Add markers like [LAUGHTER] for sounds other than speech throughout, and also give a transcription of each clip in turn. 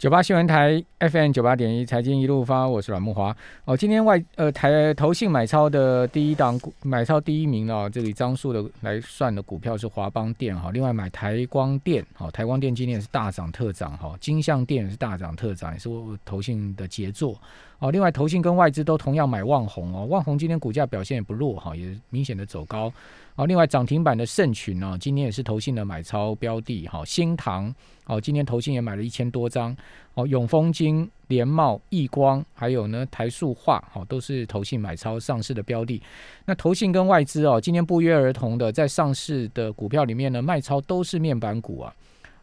九八新闻台 FM 九八点一财经一路发，我是阮木华。哦，今天外呃台投信买超的第一档股买超第一名哦，这里张数的来算的股票是华邦电哈，另外买台光电好，台光电今天也是大涨特涨哈，金相电也是大涨特涨，也是我投信的杰作哦。另外投信跟外资都同样买旺宏哦，旺宏今天股价表现也不弱哈，也明显的走高。哦，另外涨停板的盛群呢，今天也是投信的买超标的哈。新塘哦，今天投信也买了一千多张。哦，永丰金、联茂、易光，还有呢台塑化，哦，都是投信买超上市的标的。那投信跟外资哦，今天不约而同的在上市的股票里面呢，卖超都是面板股啊。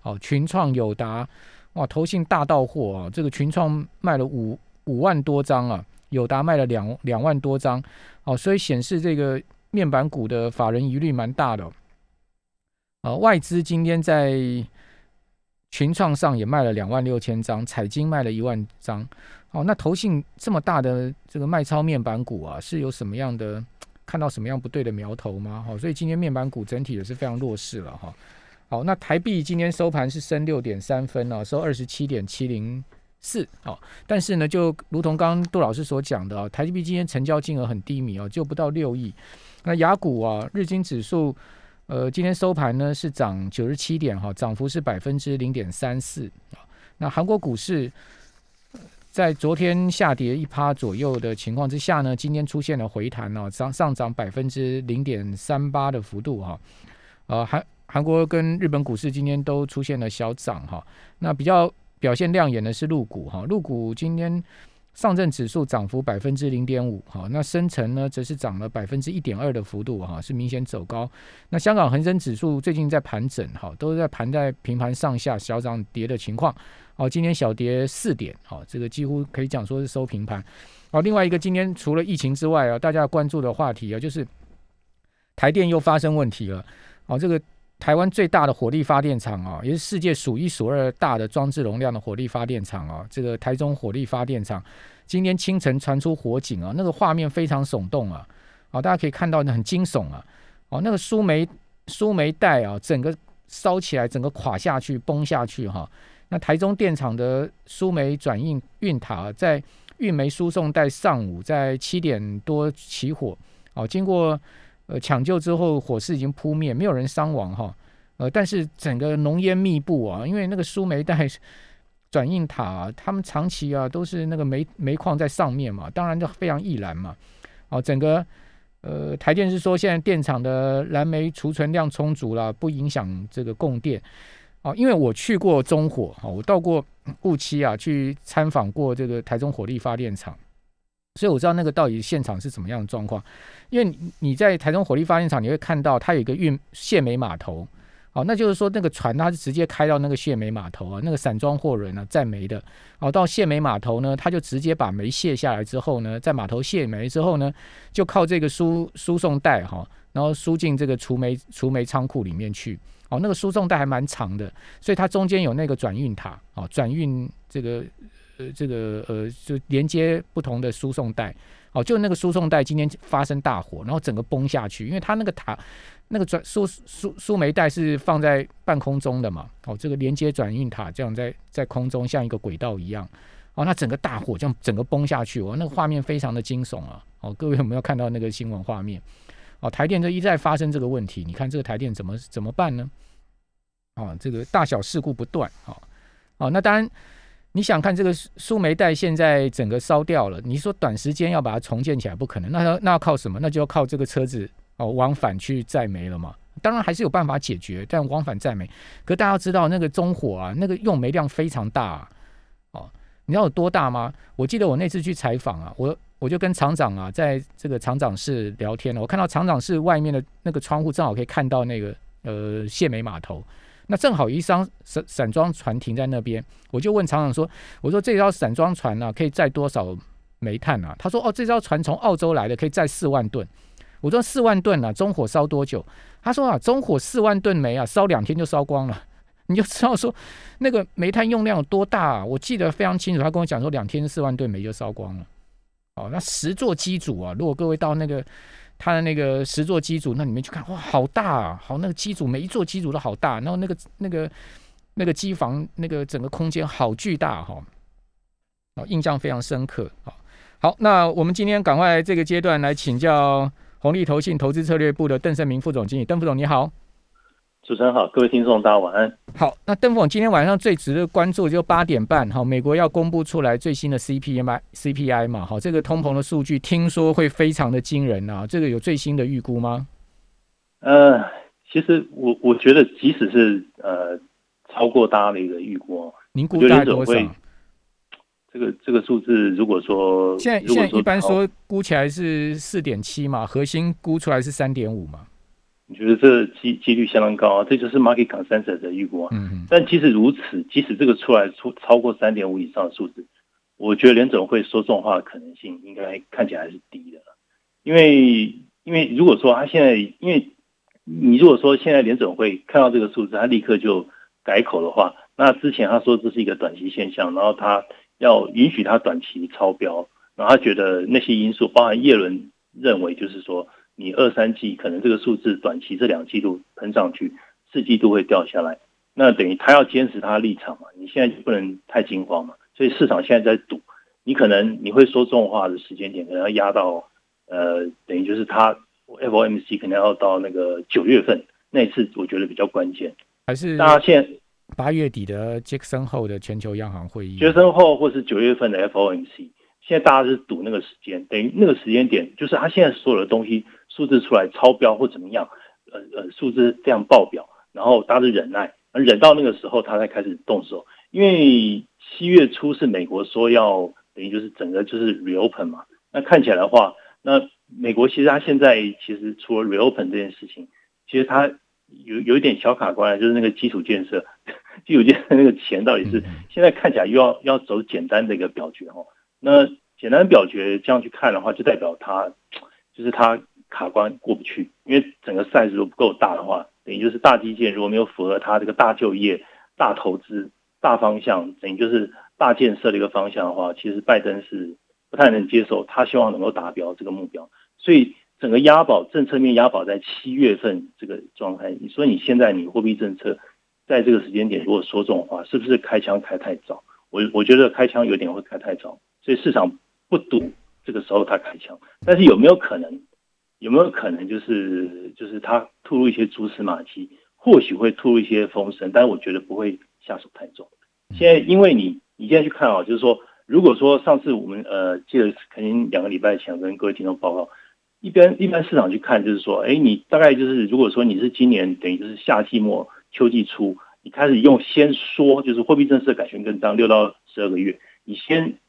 哦，群创、友达，哇，投信大到货啊！这个群创卖了五五万多张啊，友达卖了两两万多张。哦，所以显示这个。面板股的法人疑虑蛮大的，呃，外资今天在群创上也卖了两万六千张，彩金卖了一万张，哦，那投信这么大的这个卖超面板股啊，是有什么样的看到什么样不对的苗头吗？好，所以今天面板股整体也是非常弱势了哈。好，那台币今天收盘是升六点三分哦，收二十七点七零。四哦，但是呢，就如同刚刚杜老师所讲的啊，台积币今天成交金额很低迷哦，就不到六亿。那雅股啊，日经指数呃，今天收盘呢是涨九十七点哈，涨幅是百分之零点三四啊。那韩国股市在昨天下跌一趴左右的情况之下呢，今天出现了回弹哦，上上涨百分之零点三八的幅度哈。呃，韩韩国跟日本股市今天都出现了小涨哈。那比较。表现亮眼的是陆股哈，陆股今天上证指数涨幅百分之零点五哈，那深成呢则是涨了百分之一点二的幅度哈，是明显走高。那香港恒生指数最近在盘整哈，都是在盘在平盘上下小涨跌的情况。哦，今天小跌四点，好，这个几乎可以讲说是收平盘。好，另外一个今天除了疫情之外啊，大家关注的话题啊，就是台电又发生问题了。哦，这个。台湾最大的火力发电厂啊，也是世界数一数二大的装置容量的火力发电厂啊。这个台中火力发电厂今天清晨传出火警啊，那个画面非常耸动啊，啊，大家可以看到很惊悚啊，哦，那个输煤输煤带啊，整个烧起来，整个垮下去，崩下去哈。那台中电厂的输煤转运运塔在运煤输送带上午在七点多起火，哦，经过。呃，抢救之后，火势已经扑灭，没有人伤亡哈。呃，但是整个浓烟密布啊，因为那个输煤带 [LAUGHS] 转运塔，他们长期啊都是那个煤煤矿在上面嘛，当然就非常易燃嘛。哦，整个呃台电是说，现在电厂的燃煤储存量充足了，不影响这个供电。哦，因为我去过中火，哦，我到过 [COUGHS] 雾期啊，去参访过这个台中火力发电厂。所以我知道那个到底现场是怎么样的状况，因为你在台中火力发电厂，你会看到它有一个运卸煤码头，哦，那就是说那个船它是直接开到那个卸煤码头啊，那个散装货轮呢载煤的，哦，到卸煤码头呢，它就直接把煤卸下来之后呢，在码头卸煤之后呢，就靠这个输输送带哈，然后输进这个储煤储煤仓库里面去，哦，那个输送带还蛮长的，所以它中间有那个转运塔，哦，转运这个。呃，这个呃，就连接不同的输送带，哦，就那个输送带今天发生大火，然后整个崩下去，因为它那个塔，那个转输输输煤带是放在半空中的嘛，哦，这个连接转运塔这样在在空中像一个轨道一样，哦，那整个大火这样整个崩下去，哦，那个画面非常的惊悚啊，哦，各位有没有看到那个新闻画面？哦，台电这一再发生这个问题，你看这个台电怎么怎么办呢？哦，这个大小事故不断，哦，哦，那当然。你想看这个苏煤带现在整个烧掉了，你说短时间要把它重建起来不可能，那要那要靠什么？那就要靠这个车子哦往返去载煤了嘛。当然还是有办法解决，但往返载煤，可大家知道那个中火啊，那个用煤量非常大啊哦。你知道有多大吗？我记得我那次去采访啊，我我就跟厂长啊在这个厂长室聊天了，我看到厂长室外面的那个窗户正好可以看到那个呃卸煤码头。那正好一艘散散装船停在那边，我就问厂长说：“我说这艘散装船呢，可以载多少煤炭啊？”他说：“哦，这艘船从澳洲来的，可以载四万吨。”我说：“四万吨啊，中火烧多久？”他说：“啊，中火四万吨煤啊，烧两天就烧光了。[LAUGHS] ”你就知道说那个煤炭用量有多大。啊。我记得非常清楚，他跟我讲说，两天四万吨煤就烧光了。哦，那十座机组啊，如果各位到那个。他的那个十座机组，那里面去看，哇，好大啊！好，那个机组每一座机组都好大，然后那个那个那个机房那个整个空间好巨大哈，哦，印象非常深刻好。好，那我们今天赶快这个阶段来请教红利投信投资策略部的邓胜明副总经理，邓副总你好。主持人好，各位听众大家晚安。好，那邓总今天晚上最值得关注就八点半，哈，美国要公布出来最新的 CPI CPI 嘛，好，这个通膨的数据听说会非常的惊人啊，这个有最新的预估吗？呃，其实我我觉得即使是呃超过大家的一个预估，您估大概多少？这个这个数字如果说现在现在一般说估起来是四点七嘛，核心估出来是三点五嘛。你觉得这几几率相当高啊？这就是 market consensus 的预估啊。嗯嗯。但即使如此，即使这个出来出超过三点五以上的数字，我觉得联总会说重话的可能性应该看起来还是低的。因为因为如果说他现在，因为你如果说现在联总会看到这个数字，他立刻就改口的话，那之前他说这是一个短期现象，然后他要允许他短期超标，然后他觉得那些因素，包含叶伦认为就是说。你二三季可能这个数字短期这两季度喷上去，四季度会掉下来，那等于他要坚持他的立场嘛？你现在就不能太惊慌嘛？所以市场现在在赌，你可能你会说重话的时间点可能要压到，呃，等于就是他 FOMC 可能要到那个九月份那次，我觉得比较关键。还是大家现八月底的杰克森后的全球央行会议，杰克森后或是九月份的 FOMC，现在大家是赌那个时间，等于那个时间点就是他现在所有的东西。数字出来超标或怎么样，呃呃，数字非常爆表，然后大家都忍耐，忍到那个时候他才开始动手。因为七月初是美国说要等于就是整个就是 reopen 嘛，那看起来的话，那美国其实他现在其实除了 reopen 这件事情，其实他有有一点小卡关，就是那个基础建设，[LAUGHS] 基础建设那个钱到底是现在看起来又要要走简单的一个表决哦。那简单表决这样去看的话，就代表他就是他。卡关过不去，因为整个 size 如果不够大的话，等于就是大基建如果没有符合它这个大就业、大投资、大方向，等于就是大建设的一个方向的话，其实拜登是不太能接受，他希望能够达标这个目标，所以整个押宝政策面押宝在七月份这个状态，你说你现在你货币政策在这个时间点如果说这种话，是不是开枪开太早？我我觉得开枪有点会开太早，所以市场不赌这个时候他开枪，但是有没有可能？有没有可能就是就是他吐露一些蛛丝马迹，或许会吐露一些风声，但是我觉得不会下手太重。现在因为你你现在去看啊，就是说，如果说上次我们呃记得肯定两个礼拜前跟各位听众报告，一般一般市场去看就是说，哎，你大概就是如果说你是今年等于就是夏季末秋季初，你开始用先说就是货币政策改弦更张六到十二个月，你先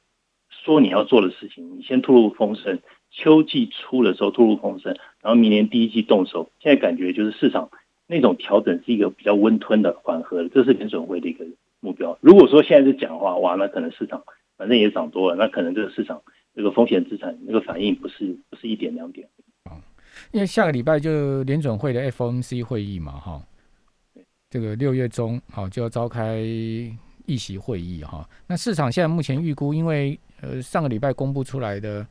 说你要做的事情，你先吐露风声。秋季初的时候吐露风声，然后明年第一季动手。现在感觉就是市场那种调整是一个比较温吞的、缓和的，这是联准会的一个目标。如果说现在是讲话，哇，那可能市场反正也涨多了，那可能这个市场这个风险资产那个反应不是不是一点两点啊。因为下个礼拜就联准会的 FOMC 会议嘛，哈，这个六月中好就要召开议席会议哈。那市场现在目前预估，因为呃上个礼拜公布出来的。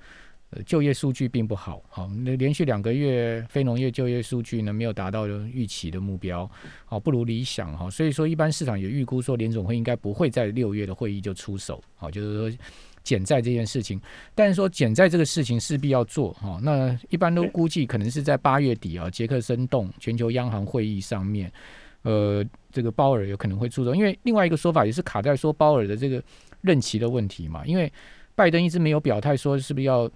呃，就业数据并不好，好，那连续两个月非农业就业数据呢没有达到预期的目标，好，不如理想哈，所以说一般市场也预估说联总会应该不会在六月的会议就出手，好，就是说减债这件事情，但是说减债这个事情势必要做哈，那一般都估计可能是在八月底啊，杰克森动全球央行会议上面，呃，这个鲍尔有可能会出手，因为另外一个说法也是卡在说鲍尔的这个任期的问题嘛，因为拜登一直没有表态说是不是要。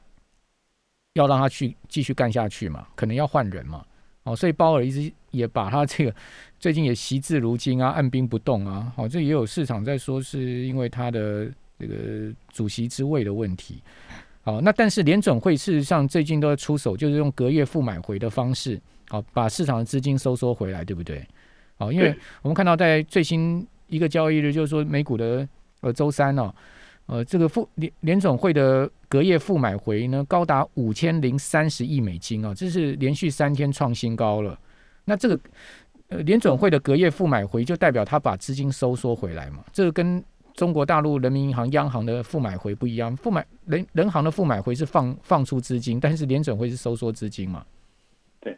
要让他去继续干下去嘛？可能要换人嘛？哦，所以鲍尔一直也把他这个最近也惜字如金啊，按兵不动啊。哦，这也有市场在说，是因为他的这个主席之位的问题。好，那但是联准会事实上最近都在出手，就是用隔夜付买回的方式，好把市场的资金收缩回来，对不对？好，因为我们看到在最新一个交易日，就是说美股的呃周三呢。呃，这个付联联总会的隔夜负买回呢，高达五千零三十亿美金啊，这是连续三天创新高了。那这个呃联总会的隔夜负买回，就代表他把资金收缩回来嘛？这个跟中国大陆人民银行央行的负买回不一样，负买人人行的负买回是放放出资金，但是联总会是收缩资金嘛？对，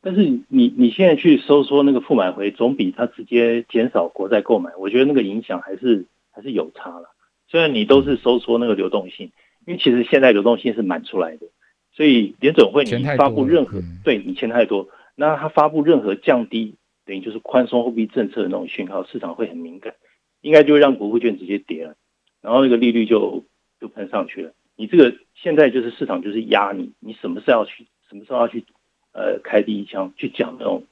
但是你你现在去收缩那个负买回，总比他直接减少国债购买，我觉得那个影响还是还是有差了。虽然你都是收缩那个流动性，因为其实现在流动性是满出来的，所以联准会你发布任何对你钱太多，那它发布任何降低等于就是宽松货币政策的那种讯号，市场会很敏感，应该就会让国库券直接跌了，然后那个利率就就喷上去了。你这个现在就是市场就是压你，你什么时候要去，什么时候要去。呃，开第一枪去讲那种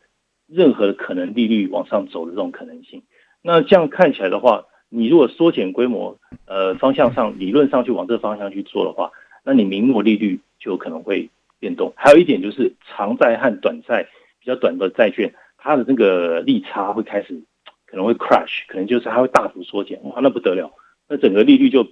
任何可能利率往上走的这种可能性。那这样看起来的话，你如果缩减规模，呃，方向上理论上去往这个方向去做的话，那你明末利率就可能会变动。还有一点就是长债和短债比较短的债券，它的那个利差会开始可能会 crash，可能就是它会大幅缩减，哇，那不得了，那整个利率就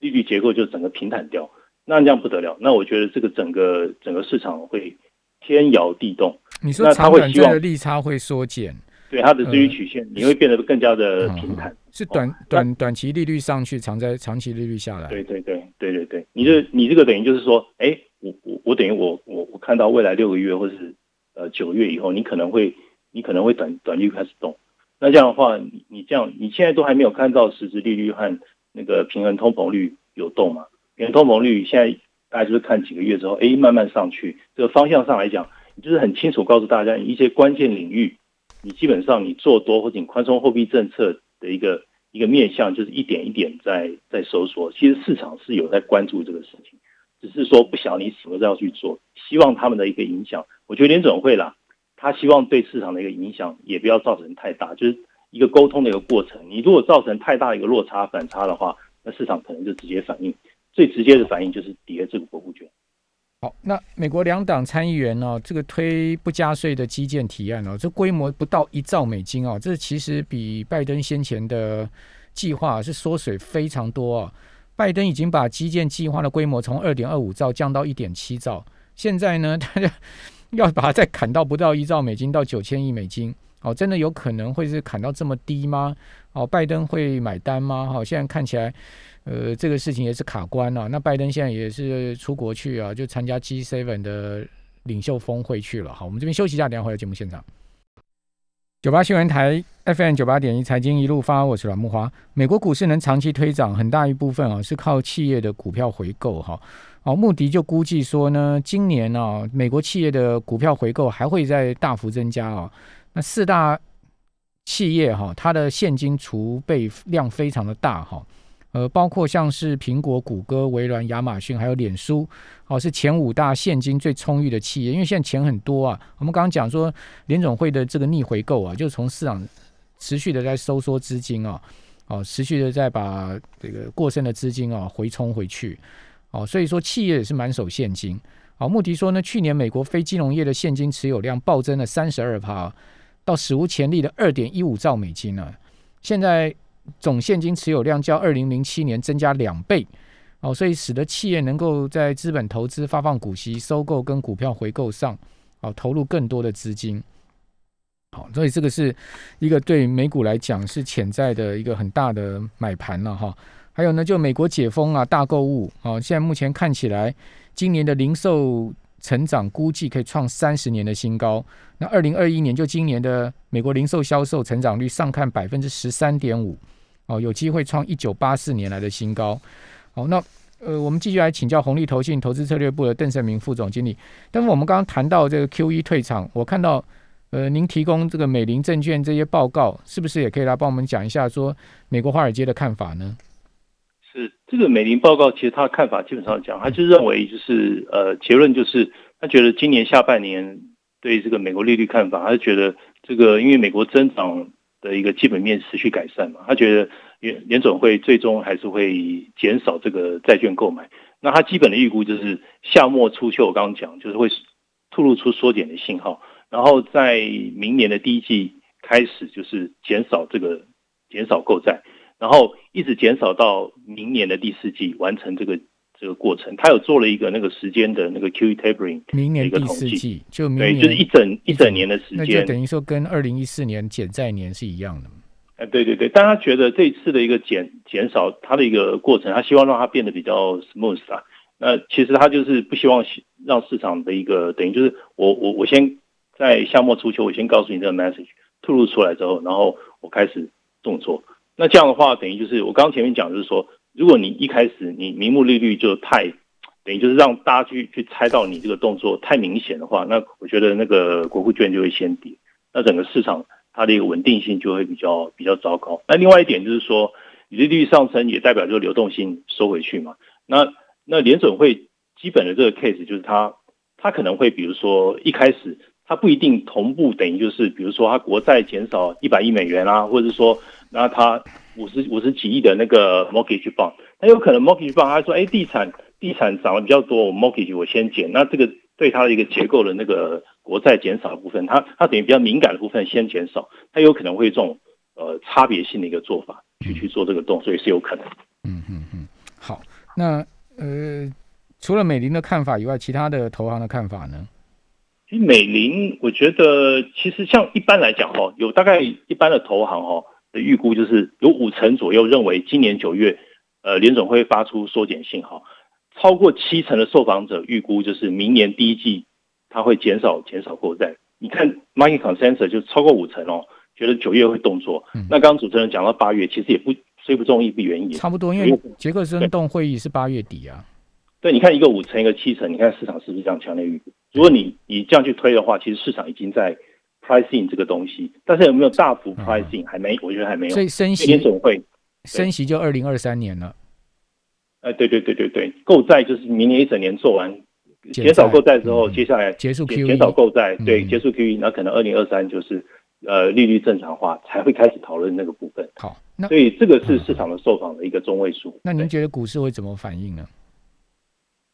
利率结构就整个平坦掉，那这样不得了。那我觉得这个整个整个市场会。天摇地动，你说长短债的利差会缩减，对它的利率曲线，你会变得更加的平坦。是短短短期利率上去，长在长期利率下来。对对对对对对，你这你这个等于就是说，哎，我我我等于我我我看到未来六个月或者是呃九个月以后，你可能会你可能会短短率开始动。那这样的话，你你这样你现在都还没有看到实质利率和那个平衡通膨率有动嘛？平衡通膨率现在。大家就是看几个月之后，哎，慢慢上去。这个方向上来讲，你就是很清楚告诉大家一些关键领域，你基本上你做多或者宽松货币政策的一个一个面向，就是一点一点在在收缩。其实市场是有在关注这个事情，只是说不晓得你什么时候去做。希望他们的一个影响，我觉得联总会啦，他希望对市场的一个影响也不要造成太大，就是一个沟通的一个过程。你如果造成太大的一个落差反差的话，那市场可能就直接反应。最直接的反应就是跌这个国库券。好，那美国两党参议员呢，这个推不加税的基建提案哦，这规模不到一兆美金哦，这其实比拜登先前的计划是缩水非常多啊。拜登已经把基建计划的规模从二点二五兆降到一点七兆，现在呢，[LAUGHS] 他要把它再砍到不到一兆美金到九千亿美金，哦，真的有可能会是砍到这么低吗？哦，拜登会买单吗？好，现在看起来。呃，这个事情也是卡关了。那拜登现在也是出国去啊，就参加 G7 的领袖峰会去了。好，我们这边休息一下，等下回到节目现场。九八新闻台 FM 九八点一财经一路发，我是阮木华。美国股市能长期推涨，很大一部分啊是靠企业的股票回购哈。哦，穆迪就估计说呢，今年呢，美国企业的股票回购还会再大幅增加啊。那四大企业哈，它的现金储备量非常的大哈。呃，包括像是苹果、谷歌、微软、亚马逊，还有脸书，哦，是前五大现金最充裕的企业。因为现在钱很多啊。我们刚刚讲说，联总会的这个逆回购啊，就从市场持续的在收缩资金啊，哦，持续的在把这个过剩的资金啊回冲回去，哦，所以说企业也是满手现金。哦，穆迪说呢，去年美国非金融业的现金持有量暴增了三十二帕，到史无前例的二点一五兆美金了。现在。总现金持有量较二零零七年增加两倍，哦，所以使得企业能够在资本投资、发放股息、收购跟股票回购上，哦，投入更多的资金。好，所以这个是一个对美股来讲是潜在的一个很大的买盘了哈。还有呢，就美国解封啊，大购物啊，现在目前看起来，今年的零售。成长估计可以创三十年的新高。那二零二一年就今年的美国零售销售成长率上看百分之十三点五，哦，有机会创一九八四年来的新高。好，那呃，我们继续来请教红利投信投资策略部的邓胜明副总经理。但是我们刚刚谈到这个 Q E 退场，我看到呃，您提供这个美林证券这些报告，是不是也可以来帮我们讲一下说美国华尔街的看法呢？是这个美林报告，其实他的看法基本上讲，他就认为就是呃结论就是他觉得今年下半年对这个美国利率看法，他是觉得这个因为美国增长的一个基本面持续改善嘛，他觉得联联总会最终还是会减少这个债券购买。那他基本的预估就是夏末初秋，我刚刚讲就是会透露出缩减的信号，然后在明年的第一季开始就是减少这个减少购债。然后一直减少到明年的第四季完成这个这个过程，他有做了一个那个时间的那个 QE tapering，明年第四季就明年就是一整一整年的时间，那就等于说跟二零一四年减债年是一样的。哎，对对对，但他觉得这次的一个减减少它的一个过程，他希望让它变得比较 smooth 啊。那其实他就是不希望让市场的一个等于就是我我我先在夏末初秋，我先告诉你这个 message 吐露出来之后，然后我开始动作。那这样的话，等于就是我刚刚前面讲，就是说，如果你一开始你明目利率就太，等于就是让大家去去猜到你这个动作太明显的话，那我觉得那个国库券就会先跌，那整个市场它的一个稳定性就会比较比较糟糕。那另外一点就是说，利率上升也代表就是流动性收回去嘛。那那联准会基本的这个 case 就是它。它可能会，比如说一开始它不一定同步，等于就是比如说它国债减少一百亿美元啊，或者是说那它五十五十几亿的那个 mortgage bond，那有可能 mortgage bond 他说，哎，地产地产涨得比较多，我 mortgage 我先减，那这个对它的一个结构的那个国债减少的部分，它它等于比较敏感的部分先减少，它有可能会这种呃差别性的一个做法去去做这个动，所以是有可能。嗯嗯嗯，好，那呃。除了美林的看法以外，其他的投行的看法呢？其实美林，我觉得其实像一般来讲哈，有大概一般的投行哈的预估，就是有五成左右认为今年九月，呃，联总会发出缩减信号。超过七成的受访者预估，就是明年第一季它会减少减少购债。你看 market consensus 就超过五成哦，觉得九月会动作。那刚刚主持人讲到八月，其实也不虽不中意不远矣。差不多，因为杰克森动会议是八月底啊。对，你看一个五成，一个七成，你看市场是不是这样强烈预估？如果你你这样去推的话，其实市场已经在 pricing 这个东西，但是有没有大幅 pricing 还没？我觉得还没有。所以升息总会升息就二零二三年了。哎，对对对对对，购债就是明年一整年做完，减少购债之后，接下来结束 Q 减少购债，对，结束 QE，那可能二零二三就是呃利率正常化 [LAUGHS] 才会开始讨论那个部分。好，那所以这个是市场的受访的一个中位数。那您觉得股市会怎么反应呢？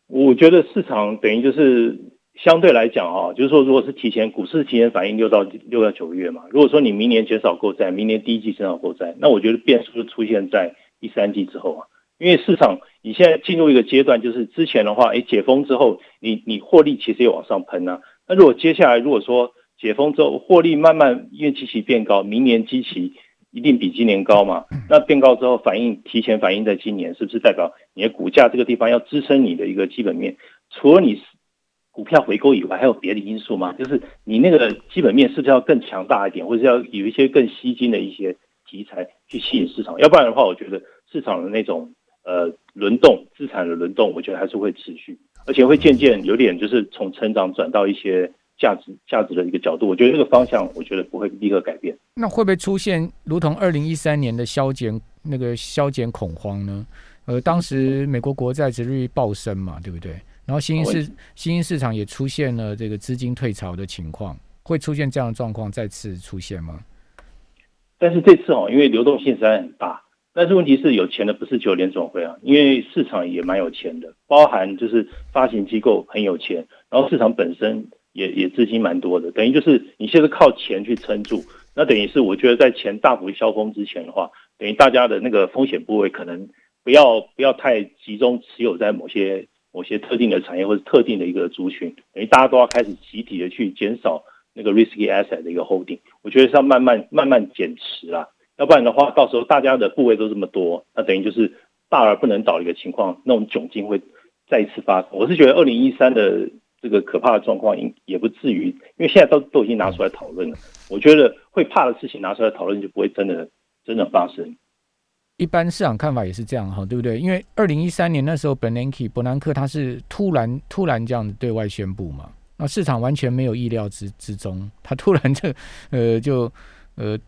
我觉得市场等于就是相对来讲啊，就是说，如果是提前股市提前反应六到六到九个月嘛，如果说你明年减少购债，明年第一季减少购债，那我觉得变数就出现在第三季之后啊，因为市场你现在进入一个阶段，就是之前的话，哎，解封之后，你你获利其实也往上喷啊，那如果接下来如果说解封之后获利慢慢因为基期变高，明年基期。一定比今年高嘛？那变高之后反应提前反映在今年，是不是代表你的股价这个地方要支撑你的一个基本面？除了你股票回购以外，还有别的因素吗？就是你那个基本面是不是要更强大一点，或者要有一些更吸金的一些题材去吸引市场？要不然的话，我觉得市场的那种呃轮动资产的轮动，我觉得还是会持续，而且会渐渐有点就是从成长转到一些。价值价值的一个角度，我觉得这个方向，我觉得不会立刻改变。那会不会出现如同二零一三年的消减那个消减恐慌呢？呃，当时美国国债值率暴升嘛，对不对？然后新兴市新兴市场也出现了这个资金退潮的情况，会出现这样的状况再次出现吗？但是这次哦，因为流动性实在很大，但是问题是有钱的不是只有联总会啊，因为市场也蛮有钱的，包含就是发行机构很有钱，然后市场本身。也也资金蛮多的，等于就是你现在靠钱去撑住，那等于是我觉得在钱大幅消峰之前的话，等于大家的那个风险部位可能不要不要太集中持有在某些某些特定的产业或者特定的一个族群，等于大家都要开始集体的去减少那个 risky asset 的一个 holding，我觉得是要慢慢慢慢减持啦，要不然的话到时候大家的部位都这么多，那等于就是大而不能倒的一个情况，那种窘境会再一次发生。我是觉得二零一三的。这个可怕的状况，应也不至于，因为现在都都已经拿出来讨论了。我觉得会怕的事情拿出来讨论，就不会真的真的发生。一般市场看法也是这样哈，对不对？因为二零一三年那时候，本南克伯南克他是突然突然这样对外宣布嘛，那市场完全没有意料之之中，他突然这 [LAUGHS] 呃就呃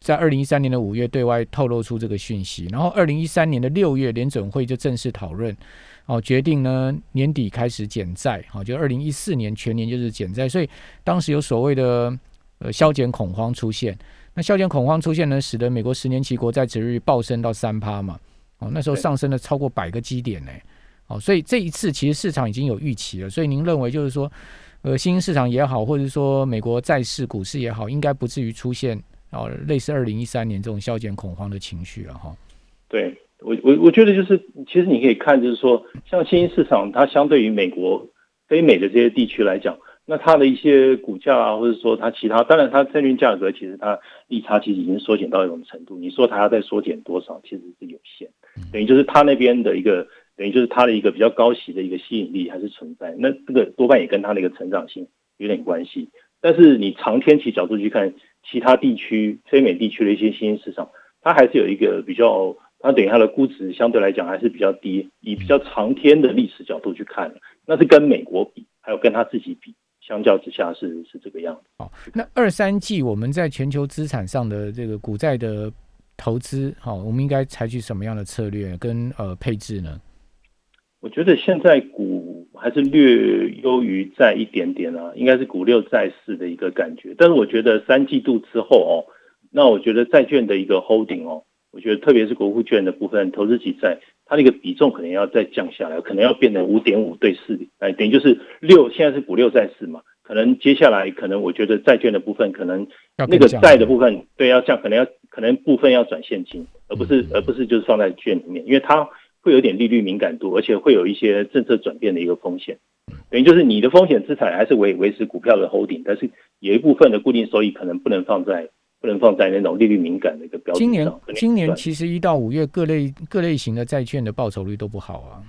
在二零一三年的五月对外透露出这个讯息，然后二零一三年的六月联准会就正式讨论。哦，决定呢年底开始减债，好，就二零一四年全年就是减债，所以当时有所谓的呃消减恐慌出现。那消减恐慌出现呢，使得美国十年期国债值率暴升到三趴嘛，哦，那时候上升了超过百个基点呢，哦，所以这一次其实市场已经有预期了，所以您认为就是说，呃，新兴市场也好，或者说美国债市股市也好，应该不至于出现哦类似二零一三年这种消减恐慌的情绪了哈。对。我我我觉得就是，其实你可以看，就是说，像新兴市场，它相对于美国、非美的这些地区来讲，那它的一些股价啊，或者说它其他，当然它证券价格其实它利差其实已经缩减到一种程度。你说它要再缩减多少，其实是有限。等于就是它那边的一个，等于就是它的一个比较高息的一个吸引力还是存在。那这个多半也跟它的一个成长性有点关系。但是你长天期角度去看，其他地区、非美地区的一些新兴市场，它还是有一个比较，它等于它的估值相对来讲还是比较低。以比较长天的历史角度去看，那是跟美国比，还有跟它自己比，相较之下是是这个样子。好，那二三季我们在全球资产上的这个股债的投资，好，我们应该采取什么样的策略跟呃配置呢？我觉得现在股还是略优于债一点点啊，应该是股六债四的一个感觉。但是我觉得三季度之后哦，那我觉得债券的一个 holding 哦，我觉得特别是国库券的部分，投资级债，它的一个比重可能要再降下来，可能要变成五点五对四，哎，等于就是六，现在是股六债四嘛，可能接下来可能我觉得债券的部分可能那个债的部分对要降，可能要可能部分要转现金，而不是而不是就是放在券里面，因为它。会有点利率敏感度，而且会有一些政策转变的一个风险，等于就是你的风险资产还是维维持股票的 holding，但是有一部分的固定收益可能不能放在不能放在那种利率敏感的一个标的今年今年其实一到五月各类各类型的债券的报酬率都不好啊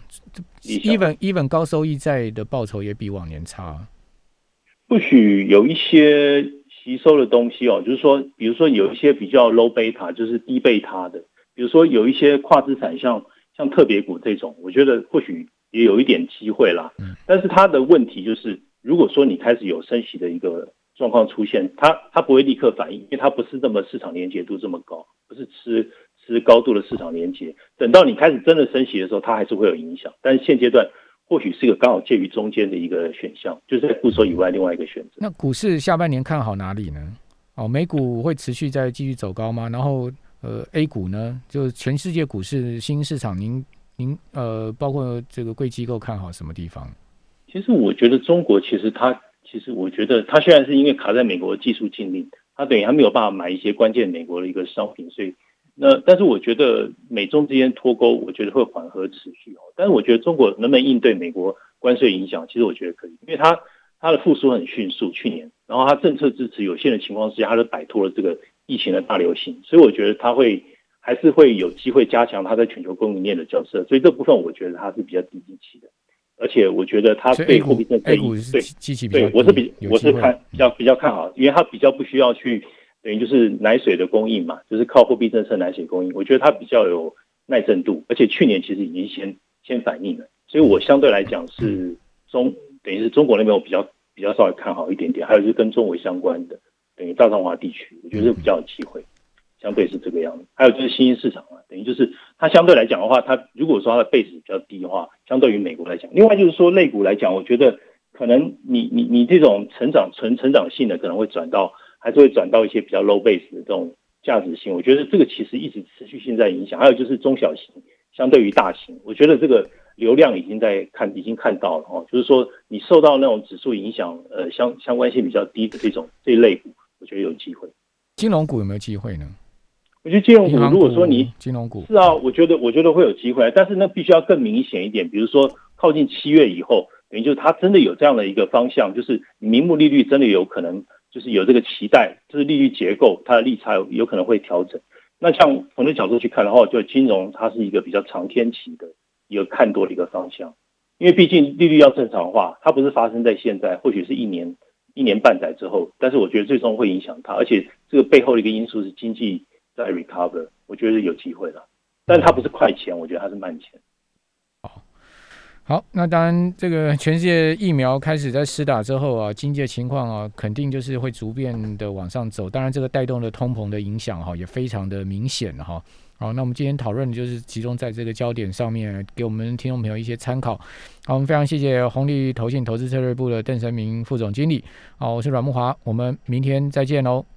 ，even even 高收益债的报酬也比往年差。或许有一些吸收的东西哦，就是说，比如说有一些比较 low beta，就是低贝塔的，比如说有一些跨资产像。像特别股这种，我觉得或许也有一点机会啦。嗯，但是它的问题就是，如果说你开始有升息的一个状况出现，它它不会立刻反应，因为它不是这么市场连接度这么高，不是吃吃高度的市场连接。等到你开始真的升息的时候，它还是会有影响。但是现阶段或许是一个刚好介于中间的一个选项，就是在固收以外另外一个选择。那股市下半年看好哪里呢？哦，美股会持续在继续走高吗？然后。呃，A 股呢，就全世界股市新市场，您您呃，包括这个贵机构看好什么地方？其实我觉得中国其实它其实我觉得它虽然是因为卡在美国技术禁令，它等于它没有办法买一些关键美国的一个商品，所以那但是我觉得美中之间脱钩，我觉得会缓和持续哦。但是我觉得中国能不能应对美国关税影响，其实我觉得可以，因为它它的复苏很迅速，去年，然后它政策支持有限的情况之下，它就摆脱了这个。疫情的大流行，所以我觉得它会还是会有机会加强它在全球供应链的角色，所以这部分我觉得它是比较低基期的，而且我觉得它对货币政策对积极对我是比我是看比较比较看好，因为它比较不需要去等于就是奶水的供应嘛，就是靠货币政策奶水供应，我觉得它比较有耐震度，而且去年其实已经先先反应了，所以我相对来讲是中等于是中国那边我比较比较稍微看好一点点，还有就是跟中国相关的。等于大中华地区，我觉得比较有机会，相对是这个样子。还有就是新兴市场嘛，等于就是它相对来讲的话，它如果说它的 base 比较低的话，相对于美国来讲，另外就是说类股来讲，我觉得可能你你你这种成长成成长性的可能会转到，还是会转到一些比较 low base 的这种价值性。我觉得这个其实一直持续性在影响。还有就是中小型相对于大型，我觉得这个流量已经在看已经看到了哦，就是说你受到那种指数影响，呃相相关性比较低的这种这一类股。我觉得有机会，金融股有没有机会呢？我觉得金融股，如果说你金融股是啊，我觉得我觉得会有机会，但是那必须要更明显一点。比如说靠近七月以后，等于就是它真的有这样的一个方向，就是名目利率真的有可能就是有这个期待，就是利率结构它的利差有可能会调整。那像从这角度去看的话，就金融它是一个比较长天期的一个看多的一个方向，因为毕竟利率要正常化，它不是发生在现在，或许是一年。一年半载之后，但是我觉得最终会影响它，而且这个背后的一个因素是经济在 recover，我觉得有机会了，但它不是快钱，我觉得它是慢钱。好，好，那当然，这个全世界疫苗开始在施打之后啊，经济的情况啊，肯定就是会逐渐的往上走，当然这个带动的通膨的影响哈，也非常的明显哈。好，那我们今天讨论的就是集中在这个焦点上面，给我们听众朋友一些参考。好，我们非常谢谢红利投信投资策略部的邓成明副总经理。好，我是阮木华，我们明天再见喽。